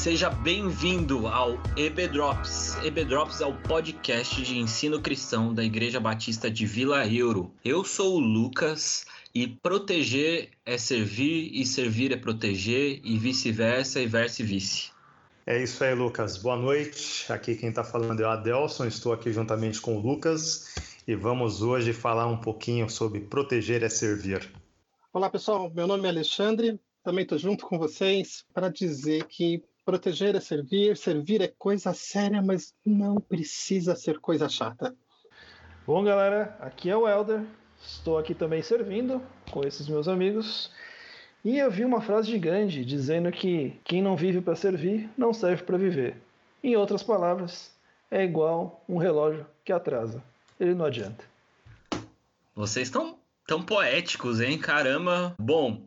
Seja bem-vindo ao EB Drops. EB Drops é o podcast de ensino cristão da Igreja Batista de Vila Euro. Eu sou o Lucas e proteger é servir e servir é proteger e vice-versa e vice-vice. É isso aí, Lucas. Boa noite. Aqui quem está falando é o Adelson. Estou aqui juntamente com o Lucas e vamos hoje falar um pouquinho sobre proteger é servir. Olá, pessoal. Meu nome é Alexandre. Também estou junto com vocês para dizer que proteger é servir, servir é coisa séria, mas não precisa ser coisa chata. Bom, galera, aqui é o Elder. Estou aqui também servindo com esses meus amigos. E eu vi uma frase de Gandhi dizendo que quem não vive para servir não serve para viver. Em outras palavras, é igual um relógio que atrasa. Ele não adianta. Vocês estão tão poéticos, hein? Caramba. Bom,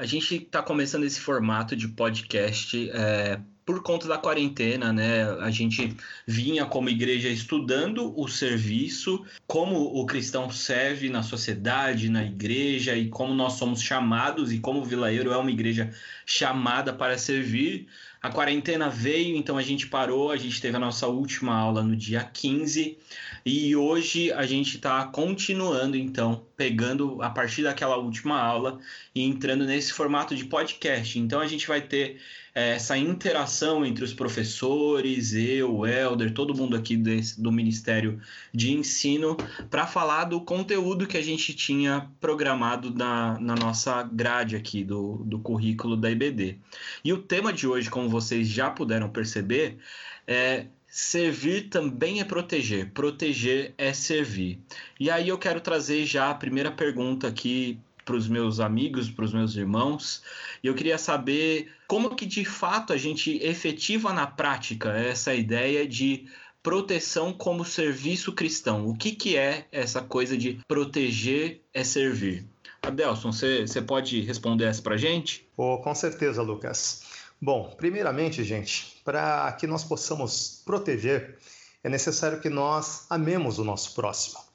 a gente está começando esse formato de podcast é, por conta da quarentena, né? A gente vinha como igreja estudando o serviço, como o cristão serve na sociedade, na igreja e como nós somos chamados e como o Vilaeiro é uma igreja chamada para servir. A quarentena veio, então a gente parou, a gente teve a nossa última aula no dia 15 e hoje a gente está continuando, então, pegando a partir daquela última aula e entrando nesse formato de podcast. Então a gente vai ter essa interação entre os professores, eu, o Helder, todo mundo aqui desse, do Ministério de Ensino, para falar do conteúdo que a gente tinha programado na, na nossa grade aqui do, do currículo da IBD. E o tema de hoje, como vocês já puderam perceber, é Servir também é proteger, proteger é servir. E aí eu quero trazer já a primeira pergunta aqui para os meus amigos, para os meus irmãos. E eu queria saber como que de fato a gente efetiva na prática essa ideia de proteção como serviço cristão. O que, que é essa coisa de proteger é servir? Adelson, você pode responder essa para gente? Oh, com certeza, Lucas. Bom, primeiramente, gente, para que nós possamos proteger, é necessário que nós amemos o nosso próximo.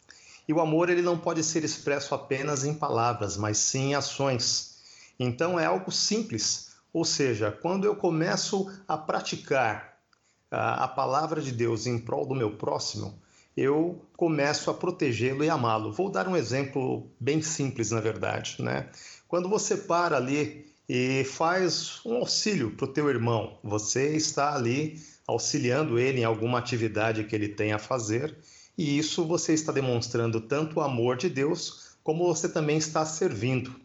E o amor ele não pode ser expresso apenas em palavras, mas sim em ações. Então é algo simples, ou seja, quando eu começo a praticar a, a palavra de Deus em prol do meu próximo, eu começo a protegê-lo e amá-lo. Vou dar um exemplo bem simples, na verdade, né? Quando você para ali e faz um auxílio para o teu irmão, você está ali auxiliando ele em alguma atividade que ele tem a fazer e isso você está demonstrando tanto o amor de Deus, como você também está servindo.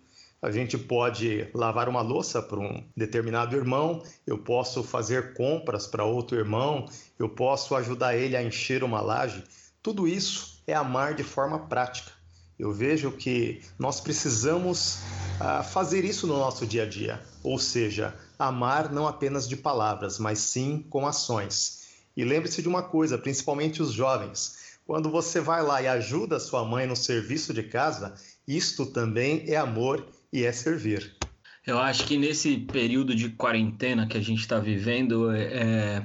A gente pode lavar uma louça para um determinado irmão, eu posso fazer compras para outro irmão, eu posso ajudar ele a encher uma laje. Tudo isso é amar de forma prática. Eu vejo que nós precisamos uh, fazer isso no nosso dia a dia, ou seja, amar não apenas de palavras, mas sim com ações. E lembre-se de uma coisa, principalmente os jovens: quando você vai lá e ajuda sua mãe no serviço de casa, isto também é amor e é servir. Eu acho que nesse período de quarentena que a gente está vivendo, é,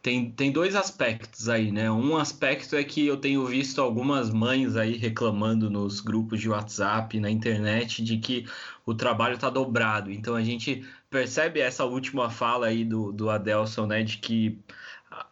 tem, tem dois aspectos aí, né? Um aspecto é que eu tenho visto algumas mães aí reclamando nos grupos de WhatsApp, na internet, de que o trabalho está dobrado. Então a gente percebe essa última fala aí do, do Adelson, né? De que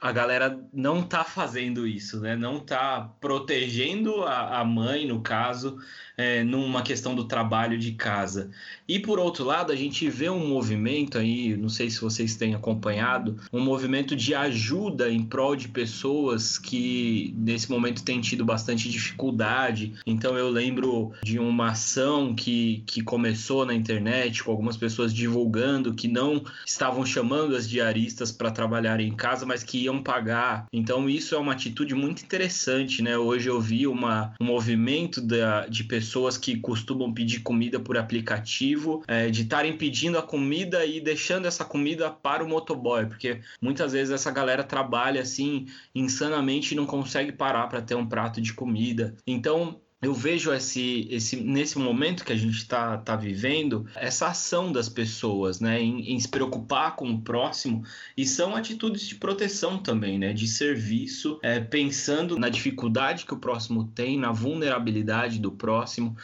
a galera não tá fazendo isso, né? Não tá protegendo a, a mãe, no caso, é, numa questão do trabalho de casa. E por outro lado, a gente vê um movimento aí, não sei se vocês têm acompanhado, um movimento de ajuda em prol de pessoas que nesse momento têm tido bastante dificuldade. Então eu lembro de uma ação que, que começou na internet com algumas pessoas divulgando que não estavam chamando as diaristas para trabalhar em casa, mas que iam pagar. Então isso é uma atitude muito interessante, né? Hoje eu vi uma, um movimento da, de pessoas pessoas que costumam pedir comida por aplicativo, é, de estarem pedindo a comida e deixando essa comida para o motoboy, porque muitas vezes essa galera trabalha assim insanamente e não consegue parar para ter um prato de comida. Então, eu vejo esse, esse nesse momento que a gente está tá vivendo essa ação das pessoas, né, em, em, se preocupar com o próximo e são atitudes de proteção também, né, de serviço, é, pensando na dificuldade que o próximo tem, na vulnerabilidade do próximo,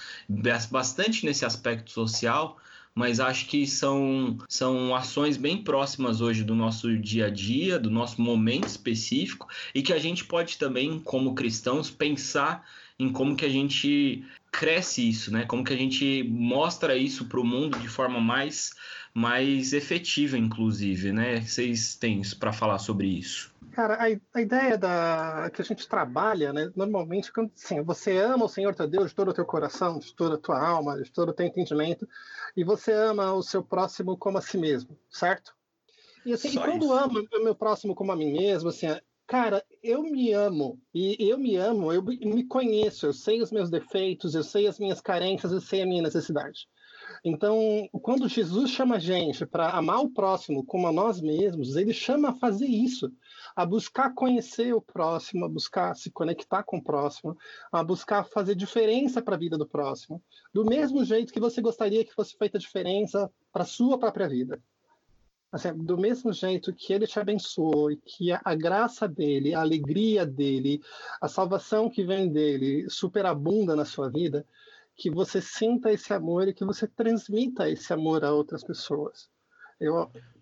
bastante nesse aspecto social, mas acho que são, são ações bem próximas hoje do nosso dia a dia, do nosso momento específico, e que a gente pode também, como cristãos, pensar em como que a gente cresce isso, né? Como que a gente mostra isso para o mundo de forma mais, mais efetiva, inclusive, né? Vocês têm isso para falar sobre isso? Cara, a, a, ideia da que a gente trabalha, né? Normalmente, quando assim, você ama o Senhor teu Deus de todo o teu coração, de toda a tua alma, de todo o teu entendimento, e você ama o seu próximo como a si mesmo, certo? E assim, e quando amo o meu próximo como a mim mesmo, assim, cara, eu me amo e eu me amo, eu me conheço, eu sei os meus defeitos, eu sei as minhas carências, eu sei a minha necessidade. Então, quando Jesus chama a gente para amar o próximo como a nós mesmos, ele chama a fazer isso, a buscar conhecer o próximo, a buscar se conectar com o próximo, a buscar fazer diferença para a vida do próximo, do mesmo jeito que você gostaria que fosse feita diferença para a sua própria vida. Assim, do mesmo jeito que ele te abençoou e que a, a, graça dele, a alegria dele, a salvação que vem dele superabunda na sua vida, que você sinta esse amor e que você transmita esse amor a outras pessoas.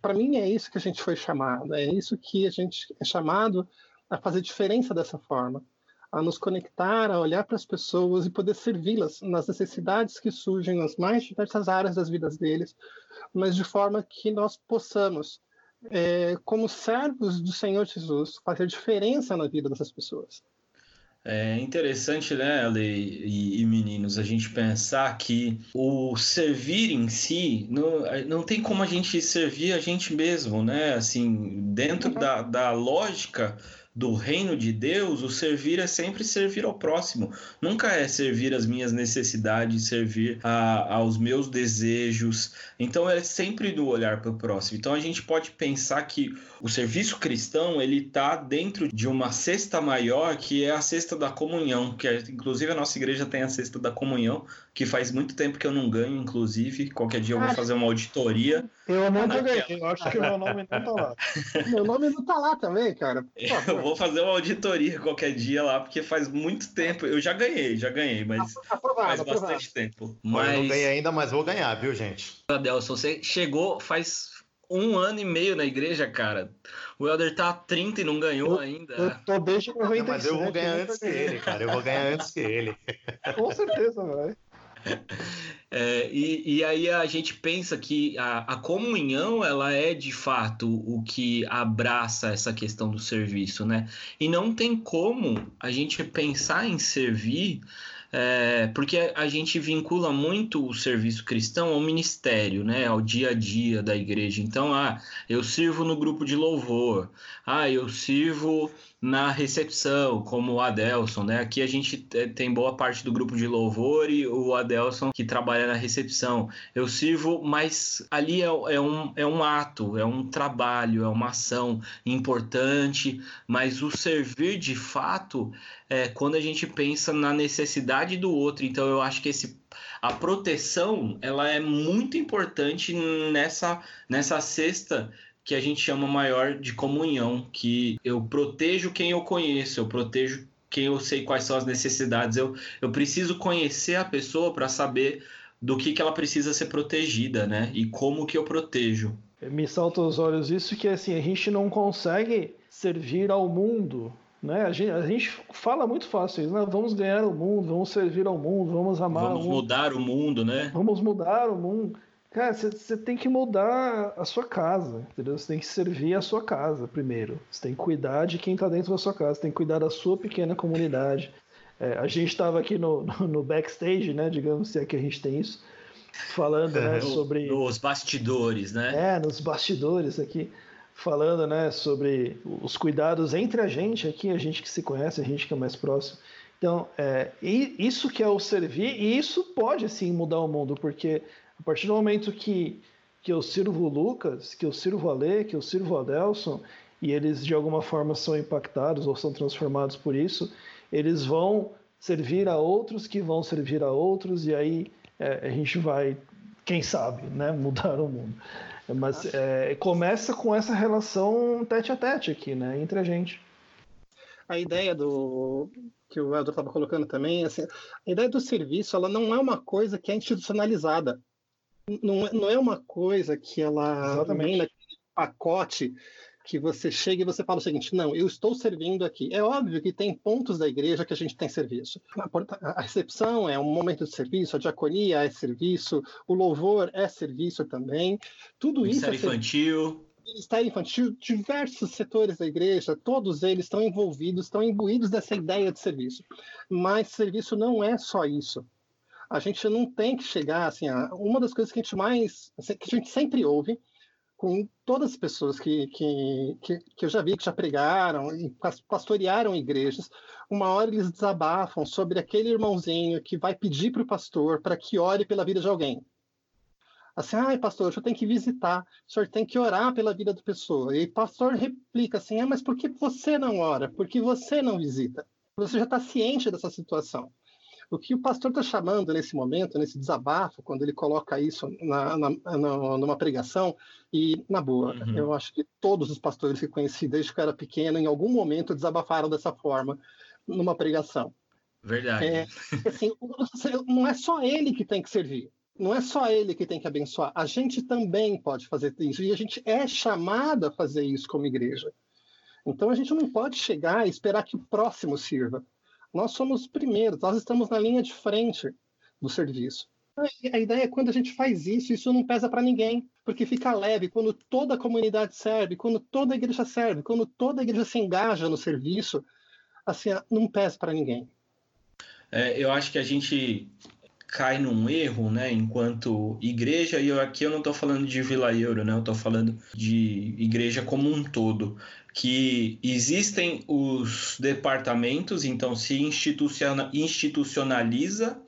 Para mim é isso que a gente foi chamado, é isso que a gente é chamado a fazer diferença dessa forma, a nos conectar, a olhar para as pessoas e poder servi-las nas necessidades que surgem nas mais diversas áreas das vidas deles, mas de forma que nós possamos, é, como servos do Senhor Jesus, fazer diferença na vida dessas pessoas. É interessante, né, Ale e, e, meninos, a gente pensar que o servir em si não, não tem como a gente servir a gente mesmo, né? Assim, dentro uhum. da, da lógica do reino de Deus, o servir é sempre servir ao próximo. Nunca é servir as minhas necessidades, servir a, aos meus desejos. Então é sempre do olhar para o próximo. Então a gente pode pensar que o serviço cristão ele está dentro de uma cesta maior que é a cesta da comunhão, que é, inclusive a nossa igreja tem a cesta da comunhão, que faz muito tempo que eu não ganho, inclusive. Qualquer dia eu vou fazer uma auditoria. Eu nunca ganhei, eu acho que meu nome não tá lá. meu nome não tá lá também, cara. Eu vou fazer uma auditoria qualquer dia lá, porque faz muito tempo. Eu já ganhei, já ganhei, mas aprovado, faz aprovado. bastante tempo. Mas... Eu não ganhei ainda, mas vou ganhar, viu, gente? Adelson, você chegou faz um ano e meio na igreja, cara. O Helder tá há 30 e não ganhou eu, ainda. Eu tô desde 97. Mas eu vou ganhar antes que ele, cara. Eu vou ganhar antes que ele. Com certeza, vai. É, e, e, aí a gente pensa que a, a, comunhão ela é de fato o que abraça essa questão do serviço, né? E não tem como a gente pensar em servir é, porque a gente vincula muito o serviço cristão ao ministério, né, ao dia a dia da igreja. Então, ah, eu sirvo no grupo de louvor, ah, eu sirvo na recepção, como o Adelson, né? Aqui a gente tem boa parte do grupo de louvor e o Adelson que trabalha na recepção. Eu sirvo, mas ali é, é, um, é um ato, é um trabalho, é uma ação importante, mas o servir de fato é quando a gente pensa na necessidade do outro. Então eu acho que esse a proteção ela é muito importante nessa nessa cesta que a gente chama maior de comunhão, que eu protejo quem eu conheço, eu protejo quem eu sei quais são as necessidades. Eu, eu preciso conhecer a pessoa para saber do que, que ela precisa ser protegida, né? E como que eu protejo. Me salta aos olhos isso que assim, a gente não consegue servir ao mundo. Né? A, gente, a gente fala muito fácil isso, né? Vamos ganhar o mundo, vamos servir ao mundo, vamos amar vamos o mundo. mudar o mundo, né? Vamos mudar o mundo. Cara, você tem que mudar a sua casa, entendeu? Você tem que servir a sua casa primeiro. Você tem que cuidar de quem está dentro da sua casa, tem que cuidar da sua pequena comunidade. É, a gente estava aqui no, no, no, backstage, né? Digamos se é que a gente tem isso, falando né, sobre. Nos bastidores, né? É, nos bastidores aqui, falando né, sobre os cuidados entre a gente aqui, a gente que se conhece, a gente que é mais próximo. Então, é, isso que é o servir, e isso pode sim mudar o mundo, porque a partir do momento que, que eu sirvo o Lucas, que eu sirvo a Lê, que eu sirvo o Adelson, e eles de alguma forma são impactados ou são transformados por isso, eles vão servir a outros que vão servir a outros, e aí é, a gente vai, quem sabe, né, mudar o mundo. Mas é, começa com essa relação tete a tete aqui, né, entre a gente. A ideia do que o Elder estava colocando também, assim, a ideia do serviço, ela não é uma coisa que é institucionalizada Não, é, não é uma coisa que ela Exatamente. vem naquele pacote que você chega e você fala o seguinte: não, eu estou servindo aqui. É óbvio que tem pontos da igreja que a gente tem serviço. A recepção é um momento de serviço, a diaconia é serviço, o louvor é serviço também. Tudo isso é infantil. Ministério infantil, diversos setores da igreja, todos eles estão envolvidos, estão imbuídos dessa ideia de serviço. Mas serviço não é só isso. A gente não tem que chegar assim. A, uma das coisas que a gente mais, que a gente sempre ouve com todas as pessoas que, que, que, que, eu já vi que já pregaram e pastorearam igrejas, uma hora eles desabafam sobre aquele irmãozinho que vai pedir para o pastor para que ore pela vida de alguém. Assim, ai, pastor, o senhor tem que visitar, o senhor tem que orar pela vida da pessoa. E o pastor replica assim, ah, mas por que você não ora? Por que você não visita? Você já está ciente dessa situação. O que o pastor está chamando nesse momento, nesse desabafo, quando ele coloca isso na, na, na, numa pregação, e na boa, uhum. eu acho que todos os pastores que conheci desde que eu era pequeno, em algum momento desabafaram dessa forma numa pregação. Verdade. É, assim, não é só ele que tem que servir. Não é só ele que tem que abençoar. A gente também pode fazer isso. E a gente é chamado a fazer isso como igreja. Então a gente não pode chegar e esperar que o próximo sirva. Nós somos os primeiros, nós estamos na linha de frente do serviço. A ideia é quando a gente faz isso, isso não pesa para ninguém, porque fica leve quando toda a comunidade serve, quando toda a igreja serve, quando toda a igreja se engaja no serviço, assim, não pesa para ninguém. É, eu acho que a gente cai num erro, né, enquanto igreja, e eu, aqui eu não estou falando de Vila Euro, né, eu estou falando de igreja como um todo, que existem os departamentos, então se institucionaliza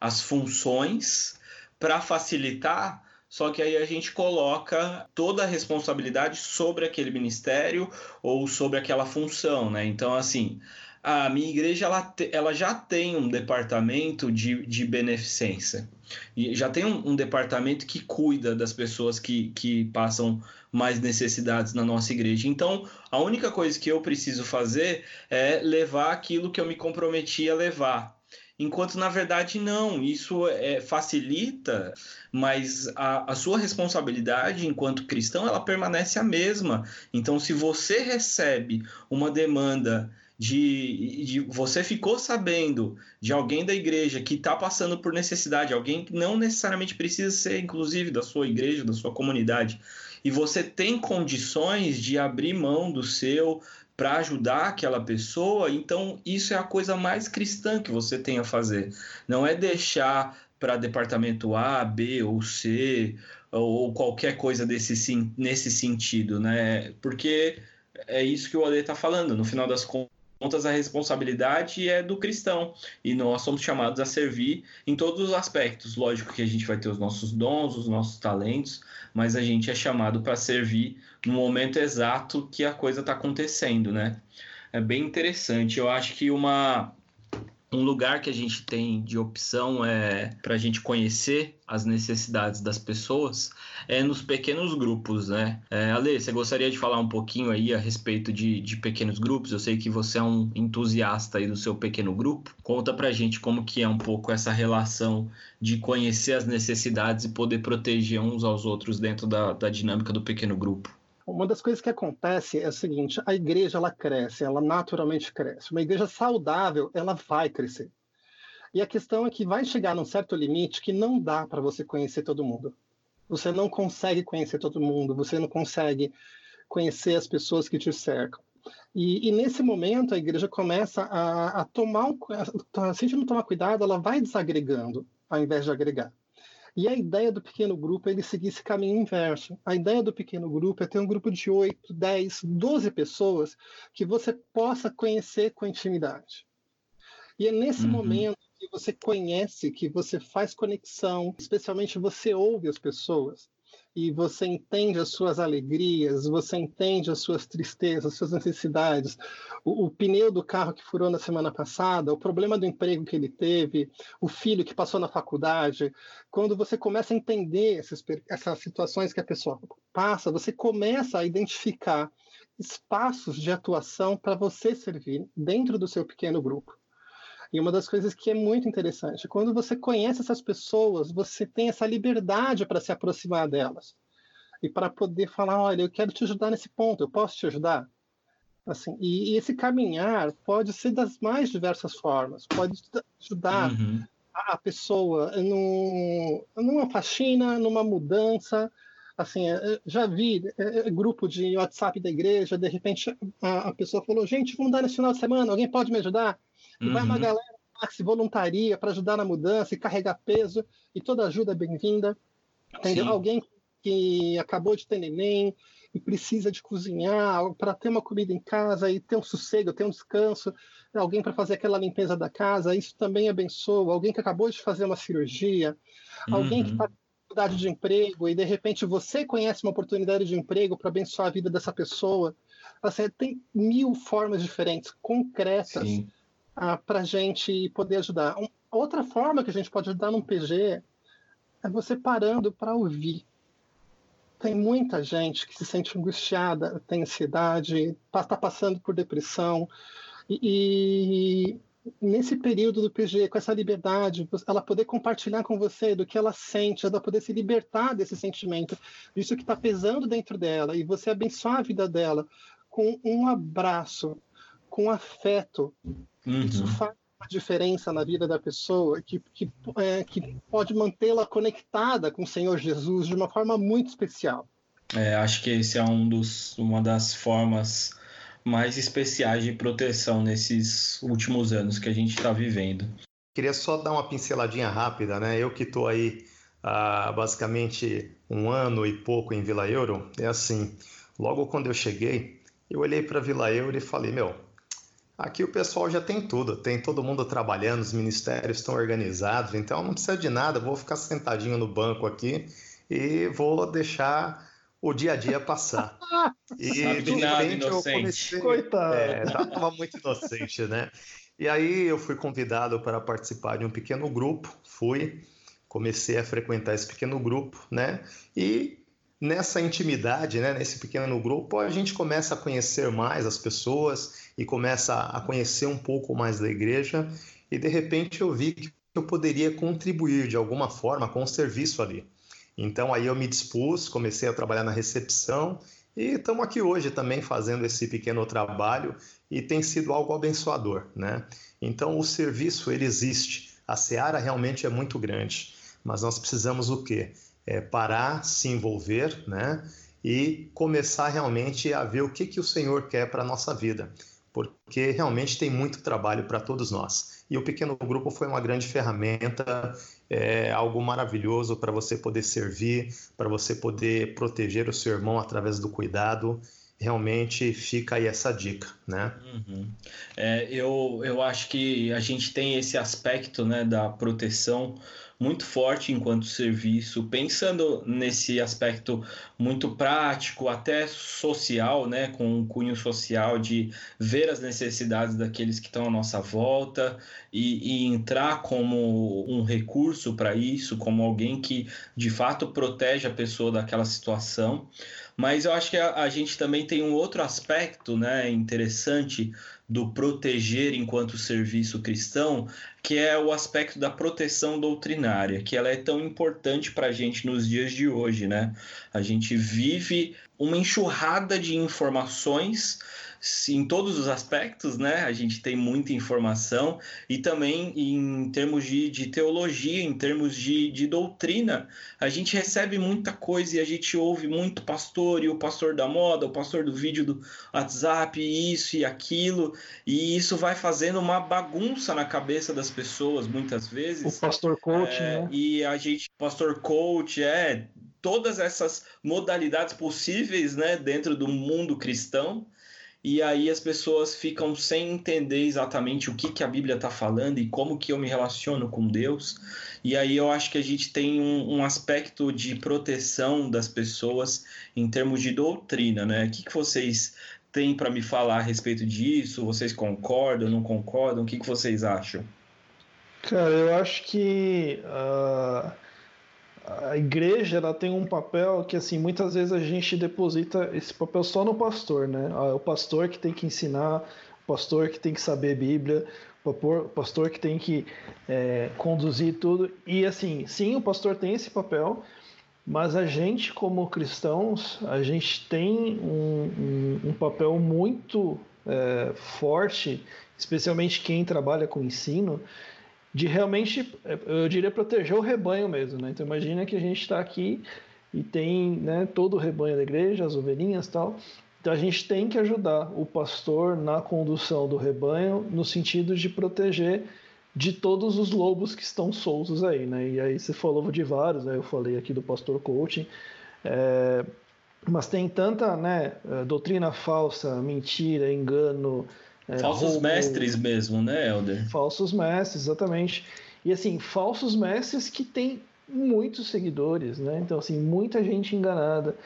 as funções para facilitar, só que aí a gente coloca toda a responsabilidade sobre aquele ministério ou sobre aquela função, né? Então, assim, a minha igreja ela, te, ela já tem um departamento de, de beneficência. E já tem um, um, departamento que cuida das pessoas que, que passam mais necessidades na nossa igreja. Então, a única coisa que eu preciso fazer é levar aquilo que eu me comprometi a levar. Enquanto na verdade não, isso é, facilita, mas a, a sua responsabilidade enquanto cristão ela permanece a mesma. Então, se você recebe uma demanda de, de, você ficou sabendo de alguém da igreja que está passando por necessidade, alguém que não necessariamente precisa ser, inclusive, da sua igreja, da sua comunidade, e você tem condições de abrir mão do seu para ajudar aquela pessoa, então isso é a coisa mais cristã que você tem a fazer. Não é deixar para departamento A, B ou C ou qualquer coisa desse nesse sentido, né? Porque é isso que o Ale está falando. No final das contas contas, a responsabilidade é do cristão e nós somos chamados a servir em todos os aspectos. Lógico que a gente vai ter os nossos dons, os nossos talentos, mas a gente é chamado para servir no momento exato que a coisa está acontecendo, né? É bem interessante. Eu acho que uma um lugar que a gente tem de opção é para a gente conhecer as necessidades das pessoas é nos pequenos grupos, né? É, Ale, você gostaria de falar um pouquinho aí a respeito de, de pequenos grupos? Eu sei que você é um entusiasta aí do seu pequeno grupo. Conta para a gente como que é um pouco essa relação de conhecer as necessidades e poder proteger uns aos outros dentro da, da dinâmica do pequeno grupo. Uma das coisas que acontece é o seguinte: a igreja ela cresce, ela naturalmente cresce. Uma igreja saudável, ela vai crescer. E a questão é que vai chegar num certo limite que não dá para você conhecer todo mundo. Você não consegue conhecer todo mundo, você não consegue conhecer as pessoas que te cercam. E, e nesse momento a igreja começa a, a tomar, se a gente não tomar cuidado, ela vai desagregando ao invés de agregar. E a ideia do pequeno grupo é ele seguir esse caminho inverso. A ideia do pequeno grupo é ter um grupo de 8, 10, 12 pessoas que você possa conhecer com intimidade. E é nesse uhum. momento que você conhece, que você faz conexão, especialmente você ouve as pessoas e você entende as suas alegrias, você entende as suas tristezas, as suas necessidades, o, o, pneu do carro que furou na semana passada, o problema do emprego que ele teve, o filho que passou na faculdade. Quando você começa a entender essas, essas situações que a pessoa passa, você começa a identificar espaços de atuação para você servir dentro do seu pequeno grupo. E uma das coisas que é muito interessante, quando você conhece essas pessoas, você tem essa liberdade para se aproximar delas e para poder falar, olha, eu quero te ajudar nesse ponto, eu posso te ajudar. Assim, e, e esse caminhar pode ser das mais diversas formas, pode ajudar uhum. a, pessoa num, numa faxina, numa mudança. Assim, é, já vi é, é, grupo de WhatsApp da igreja, de repente a, a, pessoa falou, gente, vamos dar nesse final de semana, alguém pode me ajudar? Uhum. vai uma uhum. galera que se voluntaria para ajudar na mudança e carregar peso, e toda ajuda é bem-vinda. Entendeu? Alguém que acabou de ter neném e precisa de cozinhar para ter uma comida em casa e ter um sossego, ter um descanso, alguém para fazer aquela limpeza da casa, isso também abençoa. Alguém que acabou de fazer uma cirurgia, uhum. alguém que está com dificuldade de emprego e de repente você conhece uma oportunidade de emprego para abençoar a vida dessa pessoa. Assim, tem mil formas diferentes, concretas, para a gente poder ajudar. Um, outra forma que a gente pode ajudar num PG é você parando para ouvir tem muita gente que se sente angustiada, tem ansiedade, está passando por depressão. E, e, nesse período do PG, com essa liberdade, ela poder compartilhar com você do que ela sente, ela poder se libertar desse sentimento, disso que está pesando dentro dela, e você abençoar a vida dela com um abraço, com afeto. Uhum. Isso faz uma diferença na vida da pessoa que, que, é, que pode mantê-la conectada com o Senhor Jesus de uma forma muito especial. É, acho que esse é um dos, uma das formas mais especiais de proteção nesses últimos anos que a gente está vivendo. Queria só dar uma pinceladinha rápida, né? Eu que estou aí há basicamente um ano e pouco em Vila Euro, é assim, logo quando eu cheguei, eu olhei para Vila Euro e falei, meu, Aqui o pessoal já tem tudo, tem todo mundo trabalhando, os ministérios estão organizados, então não precisa de nada, vou ficar sentadinho no banco aqui e vou deixar o dia a dia passar. E Sabe de nada, repente inocente. eu comecei. Coitado. É, tava muito inocente, né? E aí eu fui convidado para participar de um pequeno grupo, fui, comecei a frequentar esse pequeno grupo, né? E nessa intimidade, né, nesse pequeno grupo, a gente começa a conhecer mais as pessoas e começa a conhecer um pouco mais da igreja. E de repente eu vi que eu poderia contribuir de alguma forma com o serviço ali. Então aí eu me dispus, comecei a trabalhar na recepção e estamos aqui hoje também fazendo esse pequeno trabalho e tem sido algo abençoador, né? Então o serviço ele existe, a seara realmente é muito grande, mas nós precisamos o quê? É, parar, se envolver, né? E começar realmente a ver o que, que o Senhor quer para a nossa vida, porque realmente tem muito trabalho para todos nós. E o pequeno grupo foi uma grande ferramenta, é algo maravilhoso para você poder servir, para você poder proteger o seu irmão através do cuidado realmente fica aí essa dica, né? Uhum. É, eu, eu acho que a gente tem esse aspecto né, da proteção muito forte enquanto serviço, pensando nesse aspecto muito prático, até social, né, com um cunho social de ver as necessidades daqueles que estão à nossa volta e, e entrar como um recurso para isso, como alguém que de fato protege a pessoa daquela situação. Mas eu acho que a, a gente também tem um outro aspecto né, interessante do proteger enquanto serviço cristão, que é o aspecto da proteção doutrinária, que ela é tão importante para a gente nos dias de hoje, né? A gente vive uma enxurrada de informações em todos os aspectos, né? A gente tem muita informação e também em termos de, de teologia, em termos de, de doutrina, a gente recebe muita coisa e a gente ouve muito pastor e o pastor da moda, o pastor do vídeo do WhatsApp, isso e aquilo, e isso vai fazendo uma bagunça na cabeça das pessoas muitas vezes. O pastor coach, é, né? E a gente, pastor coach, é todas essas modalidades possíveis, né, dentro do mundo cristão e aí as pessoas ficam sem entender exatamente o que, que a Bíblia está falando e como que eu me relaciono com Deus. E aí eu acho que a gente tem um, um aspecto de proteção das pessoas em termos de doutrina, né? O que, que vocês têm para me falar a respeito disso? Vocês concordam, não concordam? O que, que vocês acham? Cara, eu acho que uh, a igreja ela tem um papel que assim muitas vezes a gente deposita esse papel só no pastor, né? Ah, é o pastor que tem que ensinar, o pastor que tem que saber Bíblia, o pastor que tem que é, conduzir tudo. E assim, sim, o pastor tem esse papel, mas a gente, como cristãos, a gente tem um, um, um papel muito é, forte, especialmente quem trabalha com ensino, de realmente, eu diria, proteger o rebanho mesmo. Né? Então imagina que a gente está aqui e tem né, todo o rebanho da igreja, as ovelhinhas e tal, então a gente tem que ajudar o pastor na condução do rebanho, no sentido de proteger de todos os lobos que estão soltos aí, né? E aí você falou de vários, né? Eu falei aqui do pastor coaching, é... mas tem tanta, né? Doutrina falsa, mentira, engano. É, falsos roubo, mestres mesmo, né, Elder? Falsos mestres, exatamente. E assim, falsos mestres que têm muitos seguidores, né? Então assim, muita gente enganada.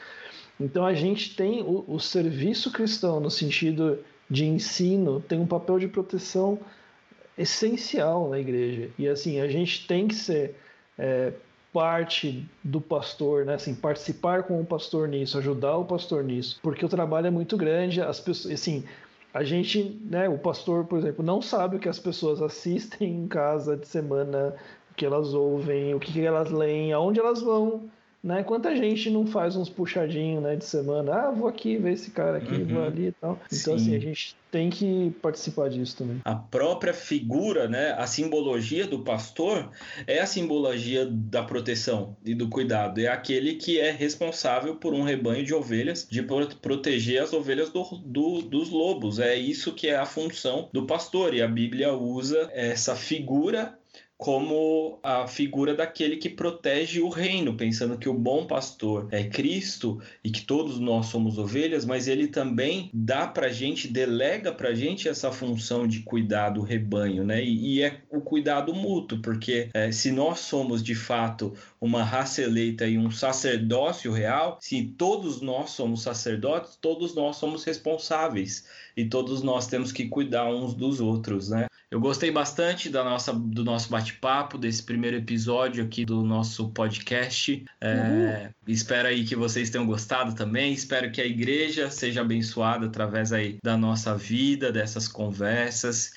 Então a gente tem o, o serviço cristão no sentido de ensino tem um papel de proteção essencial na igreja e assim a gente tem que ser é, parte do pastor, né? Assim, participar com o pastor nisso, ajudar o pastor nisso, porque o trabalho é muito grande, as pessoas, assim, a gente, né, o pastor, por exemplo, não sabe o que as pessoas assistem em casa de semana, o que elas ouvem, o que elas leem, aonde elas vão, né? Quanta gente não faz uns puxadinhos né, de semana? Ah, vou aqui ver esse cara aqui, uhum. vou ali e tal. Então, Sim. assim, a gente tem que participar disso também. A própria figura, né, a simbologia do pastor é a simbologia da proteção e do cuidado. É aquele que é responsável por um rebanho de ovelhas, de proteger as ovelhas do, do, dos lobos. É isso que é a função do pastor. E a Bíblia usa essa figura como a figura daquele que protege o reino, pensando que o bom pastor é Cristo e que todos nós somos ovelhas, mas ele também dá para gente, delega para gente essa função de cuidar do rebanho, né? E, e é o cuidado mútuo, porque é, se nós somos de fato uma raça eleita e um sacerdócio real, se todos nós somos sacerdotes, todos nós somos responsáveis e todos nós temos que cuidar uns dos outros, né? Eu gostei bastante da nossa, do nosso bate-papo, desse primeiro episódio aqui do nosso podcast. É, espero aí que vocês tenham gostado também. Espero que a igreja seja abençoada através aí da nossa vida, dessas conversas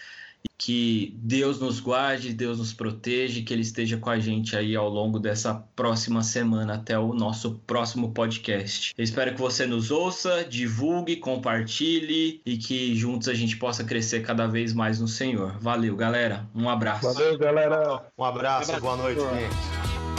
que Deus nos guarde, Deus nos proteja, que Ele esteja com a gente aí ao longo dessa próxima semana até o nosso próximo podcast. Eu espero que você nos ouça, divulgue, compartilhe e que juntos a gente possa crescer cada vez mais no Senhor. Valeu, galera. Um abraço. Valeu, galera. Um abraço, boa noite, gente.